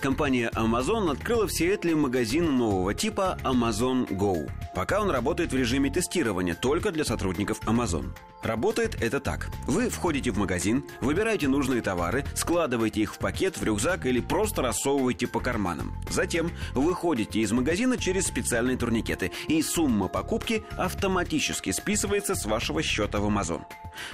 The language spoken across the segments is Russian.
Компания Amazon открыла в Сиэтле магазин нового типа Amazon Go. Пока он работает в режиме тестирования только для сотрудников Amazon. Работает это так. Вы входите в магазин, выбираете нужные товары, складываете их в пакет, в рюкзак или просто рассовываете по карманам. Затем выходите из магазина через специальные турникеты, и сумма покупки автоматически списывается с вашего счета в Amazon.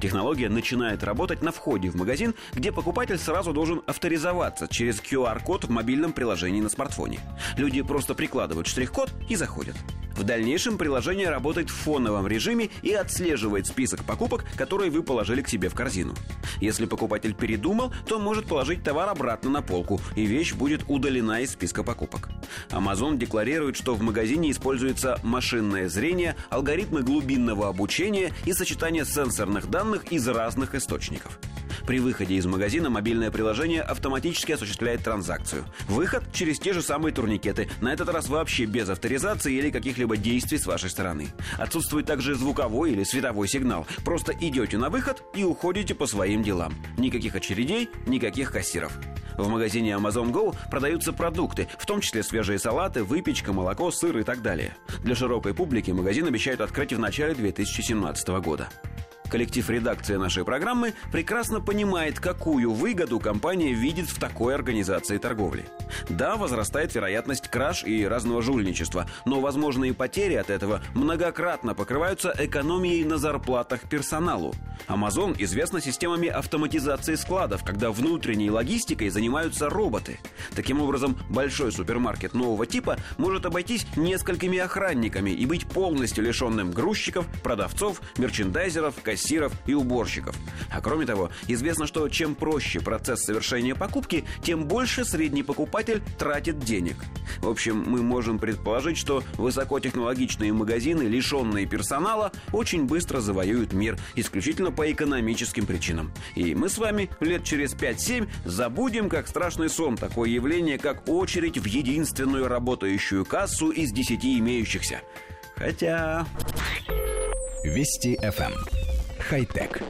Технология начинает работать на входе в магазин, где покупатель сразу должен авторизоваться через QR-код в мобильном приложении на смартфоне. Люди просто прикладывают штрих-код и заходят. В дальнейшем приложение работает в фоновом режиме и отслеживает список покупок, которые вы положили к себе в корзину. Если покупатель передумал, то может положить товар обратно на полку, и вещь будет удалена из списка покупок. Amazon декларирует, что в магазине используется машинное зрение, алгоритмы глубинного обучения и сочетание сенсорных данных из разных источников. При выходе из магазина мобильное приложение автоматически осуществляет транзакцию. Выход через те же самые турникеты, на этот раз вообще без авторизации или каких-либо действий с вашей стороны. Отсутствует также звуковой или световой сигнал. Просто идете на выход и уходите по своим делам. Никаких очередей, никаких кассиров. В магазине Amazon Go продаются продукты, в том числе свежие салаты, выпечка, молоко, сыр и так далее. Для широкой публики магазин обещают открыть в начале 2017 года. Коллектив редакции нашей программы прекрасно понимает, какую выгоду компания видит в такой организации торговли. Да, возрастает вероятность краж и разного жульничества, но возможные потери от этого многократно покрываются экономией на зарплатах персоналу. Amazon известна системами автоматизации складов, когда внутренней логистикой занимаются роботы. Таким образом, большой супермаркет нового типа может обойтись несколькими охранниками и быть полностью лишенным грузчиков, продавцов, мерчендайзеров, кассиров и уборщиков. А кроме того, известно, что чем проще процесс совершения покупки, тем больше средний покупатель тратит денег. В общем, мы можем предположить, что высокотехнологичные магазины, лишенные персонала, очень быстро завоюют мир исключительно по экономическим причинам. И мы с вами лет через 5-7 забудем, как страшный сон, такое явление, как очередь в единственную работающую кассу из 10 имеющихся. Хотя... Вести FM хай-тек.